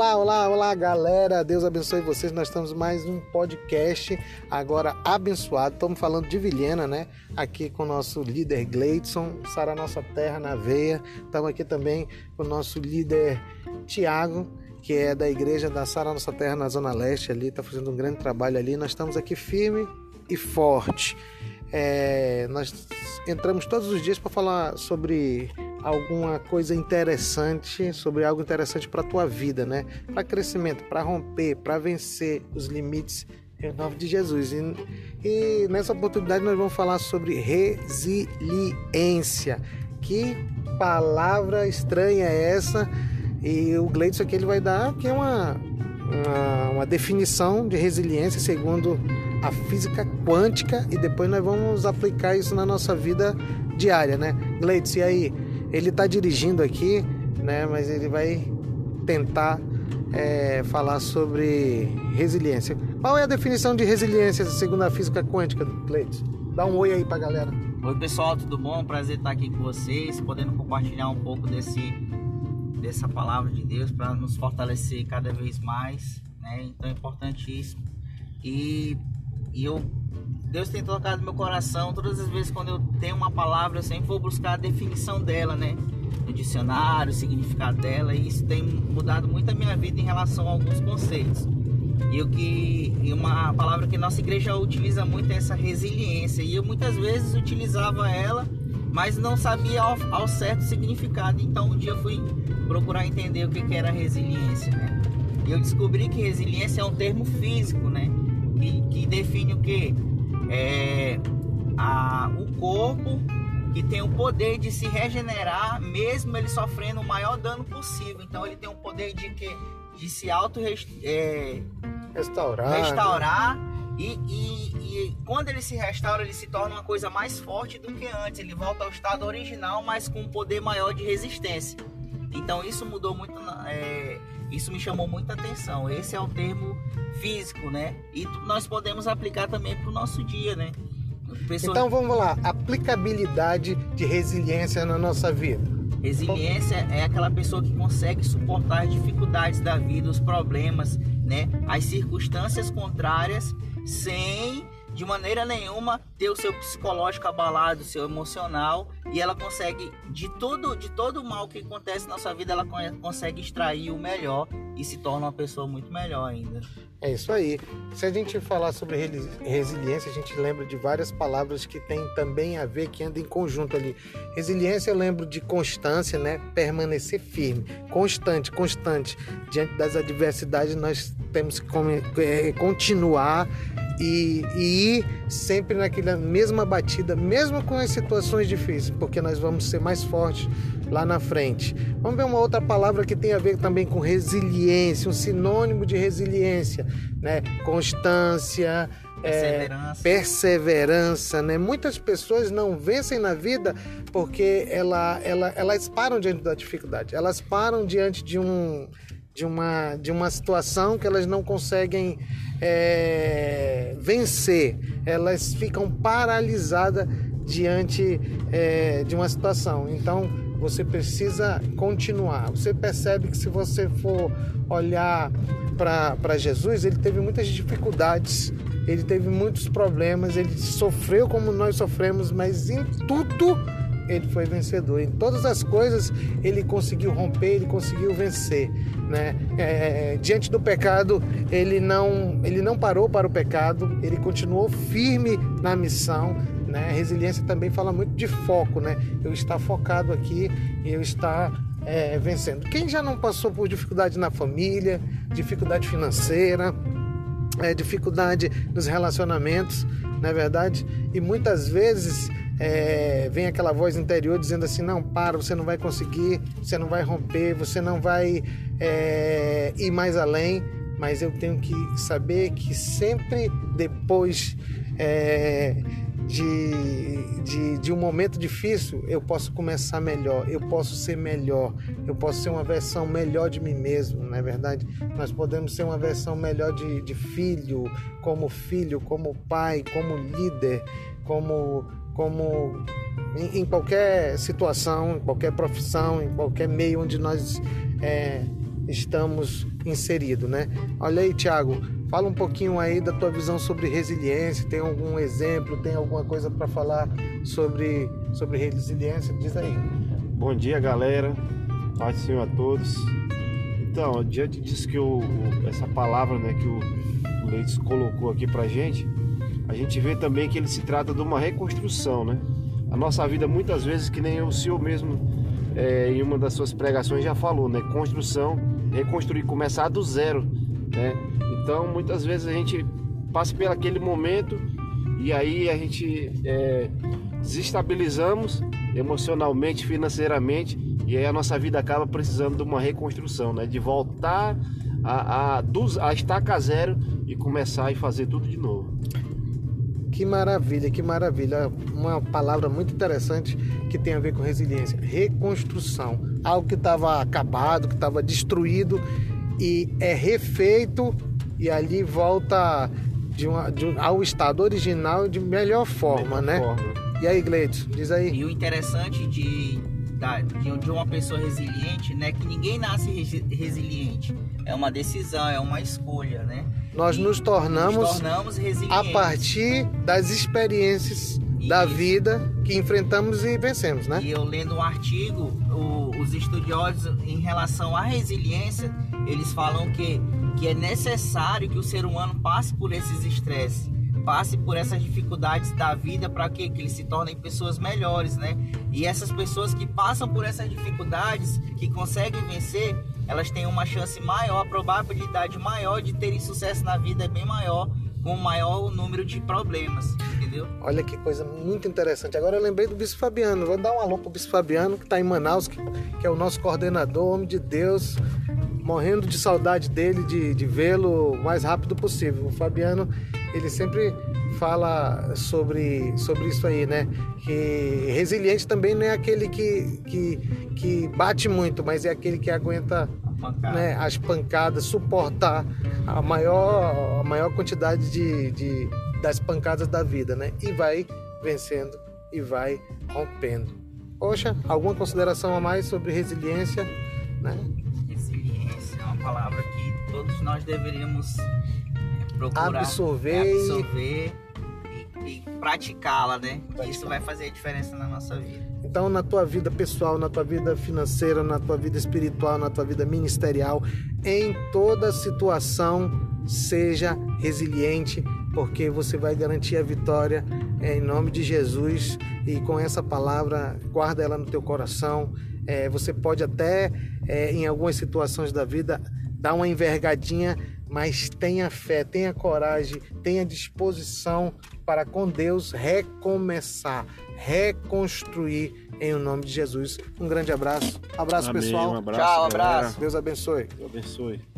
Olá, olá, olá, galera. Deus abençoe vocês. Nós estamos mais um podcast agora abençoado. Estamos falando de Vilhena, né? Aqui com o nosso líder Gleidson, Sara Nossa Terra na Veia. Estamos aqui também com o nosso líder Tiago, que é da igreja da Sara Nossa Terra na Zona Leste ali, está fazendo um grande trabalho ali. Nós estamos aqui firme e forte. É, nós entramos todos os dias para falar sobre alguma coisa interessante, sobre algo interessante para a tua vida, né? Para crescimento, para romper, para vencer os limites em nome de Jesus. E, e, nessa oportunidade nós vamos falar sobre resiliência. Que palavra estranha é essa? E o Gleidson aqui ele vai dar que é uma, uma, uma definição de resiliência segundo a física quântica e depois nós vamos aplicar isso na nossa vida diária, né? Gleidson, e aí? Ele está dirigindo aqui, né? Mas ele vai tentar é, falar sobre resiliência. Qual é a definição de resiliência segundo a física quântica, Cleiton? Dá um oi aí pra galera. Oi pessoal, tudo bom? Prazer estar aqui com vocês, podendo compartilhar um pouco desse dessa palavra de Deus para nos fortalecer cada vez mais, né? Então é importantíssimo. E, e eu Deus tem tocado meu coração. Todas as vezes quando eu tenho uma palavra, eu sempre vou buscar a definição dela, né? No dicionário, o significado dela. E isso tem mudado muito a minha vida em relação a alguns conceitos. E o que e uma palavra que nossa igreja utiliza muito é essa resiliência. E eu muitas vezes utilizava ela, mas não sabia ao, ao certo significado. Então um dia eu fui procurar entender o que, que era resiliência, né? E eu descobri que resiliência é um termo físico, né? Que, que define o que? É, a, o corpo que tem o poder de se regenerar, mesmo ele sofrendo o maior dano possível. Então ele tem o poder de que de se auto é, restaurar, restaurar né? e, e, e, quando ele se restaura ele se torna uma coisa mais forte do que antes. Ele volta ao estado original, mas com um poder maior de resistência. Então isso mudou muito, é, isso me chamou muita atenção. Esse é o termo físico, né? E nós podemos aplicar também para o nosso dia, né? Pessoa... Então vamos lá, aplicabilidade de resiliência na nossa vida. Resiliência é aquela pessoa que consegue suportar as dificuldades da vida, os problemas, né? As circunstâncias contrárias sem de maneira nenhuma ter o seu psicológico abalado, o seu emocional, e ela consegue de todo de todo o mal que acontece na sua vida, ela consegue extrair o melhor e se torna uma pessoa muito melhor ainda. É isso aí. Se a gente falar sobre resiliência, a gente lembra de várias palavras que tem também a ver, que andam em conjunto ali. Resiliência eu lembro de constância, né? Permanecer firme, constante, constante. Diante das adversidades, nós temos que é, continuar e, e, ir sempre naquela mesma batida, mesmo com as situações difíceis, porque nós vamos ser mais fortes lá na frente. Vamos ver uma outra palavra que tem a ver também com resiliência, um sinônimo de resiliência, né? Constância, perseverança. É, perseverança, né? Muitas pessoas não vencem na vida porque ela, ela, elas param diante da dificuldade, elas param diante de um de uma, de uma situação que elas não conseguem é, vencer, elas ficam paralisadas diante é, de uma situação. Então você precisa continuar. Você percebe que se você for olhar para Jesus, ele teve muitas dificuldades, ele teve muitos problemas, ele sofreu como nós sofremos, mas em tudo ele foi vencedor. Em todas as coisas ele conseguiu romper, ele conseguiu vencer. Né? É, diante do pecado, ele não, ele não parou para o pecado, ele continuou firme na missão. Né? Resiliência também fala muito de foco, né? Eu estar focado aqui, eu estar é, vencendo. Quem já não passou por dificuldade na família, dificuldade financeira, é, dificuldade nos relacionamentos, não é verdade? E muitas vezes é, vem aquela voz interior dizendo assim: não, para, você não vai conseguir, você não vai romper, você não vai é, ir mais além. Mas eu tenho que saber que sempre depois é, de, de, de, um momento difícil, eu posso começar melhor, eu posso ser melhor, eu posso ser uma versão melhor de mim mesmo, não é verdade? Nós podemos ser uma versão melhor de, de filho, como filho, como pai, como líder, como como em, em, qualquer situação, em qualquer profissão, em qualquer meio onde nós é, estamos inseridos, né? Olha aí, Tiago, fala um pouquinho aí da tua visão sobre resiliência. Tem algum exemplo? Tem alguma coisa para falar sobre sobre resiliência? Diz aí. Bom dia, galera. Paz do Senhor a todos. Então, diante disso que o, essa palavra, né, que o Leites colocou aqui pra gente, a gente vê também que ele se trata de uma reconstrução, né? A nossa vida muitas vezes, que nem o senhor mesmo é, em uma das suas pregações já falou, né? Construção, reconstruir, começar do zero, né? Então, muitas vezes a gente passa por aquele momento e aí a gente é, desestabilizamos emocionalmente, financeiramente e aí a nossa vida acaba precisando de uma reconstrução, né? De voltar a, a, a estaca zero e começar e fazer tudo de novo. Que maravilha, que maravilha. Uma palavra muito interessante que tem a ver com resiliência. Reconstrução. Algo que estava acabado, que estava destruído e é refeito e ali volta de uma, de ao estado original de melhor forma, melhor né? Forma. E aí, Gleito, diz aí. E o interessante de, de uma pessoa resiliente, né? Que ninguém nasce resiliente. É uma decisão, é uma escolha, né? Nós nos tornamos, nos tornamos a partir das experiências Isso. da vida que enfrentamos e vencemos, né? E eu lendo um artigo, o, os estudiosos em relação à resiliência, eles falam que, que é necessário que o ser humano passe por esses estresses, passe por essas dificuldades da vida para que, eles se tornem pessoas melhores, né? E essas pessoas que passam por essas dificuldades, que conseguem vencer, elas têm uma chance maior, a probabilidade maior de terem sucesso na vida é bem maior, com maior número de problemas, entendeu? Olha que coisa muito interessante. Agora eu lembrei do Bispo Fabiano. Vou dar um alô pro Bispo Fabiano, que está em Manaus, que, que, é o nosso coordenador, homem de Deus. Morrendo de saudade dele, de, de vê-lo o mais rápido possível. O Fabiano, ele sempre fala sobre, sobre isso aí, né? Que resiliente também não é aquele que, que, que bate muito, mas é aquele que aguenta né, as pancadas, suportar a maior, a maior quantidade de, de, das pancadas da vida, né? E vai vencendo e vai rompendo. Poxa, alguma consideração a mais sobre resiliência? Né? Resiliência é uma palavra que todos nós deveríamos procurar absorver, absorver e praticá-la, né? Isso vai fazer a diferença na nossa vida. Então, na tua vida pessoal, na tua vida financeira, na tua vida espiritual, na tua vida ministerial, em toda situação, seja resiliente, porque você vai garantir a vitória é, em nome de Jesus. E com essa palavra, guarda ela no teu coração. É, você pode até, é, em algumas situações da vida, dar uma envergadinha, mas tenha fé, tenha coragem, tenha disposição para com Deus recomeçar, reconstruir em nome de Jesus. Um grande abraço. Abraço, Amém, pessoal. Um abraço, Tchau, abraço. Deus abençoe. Deus abençoe.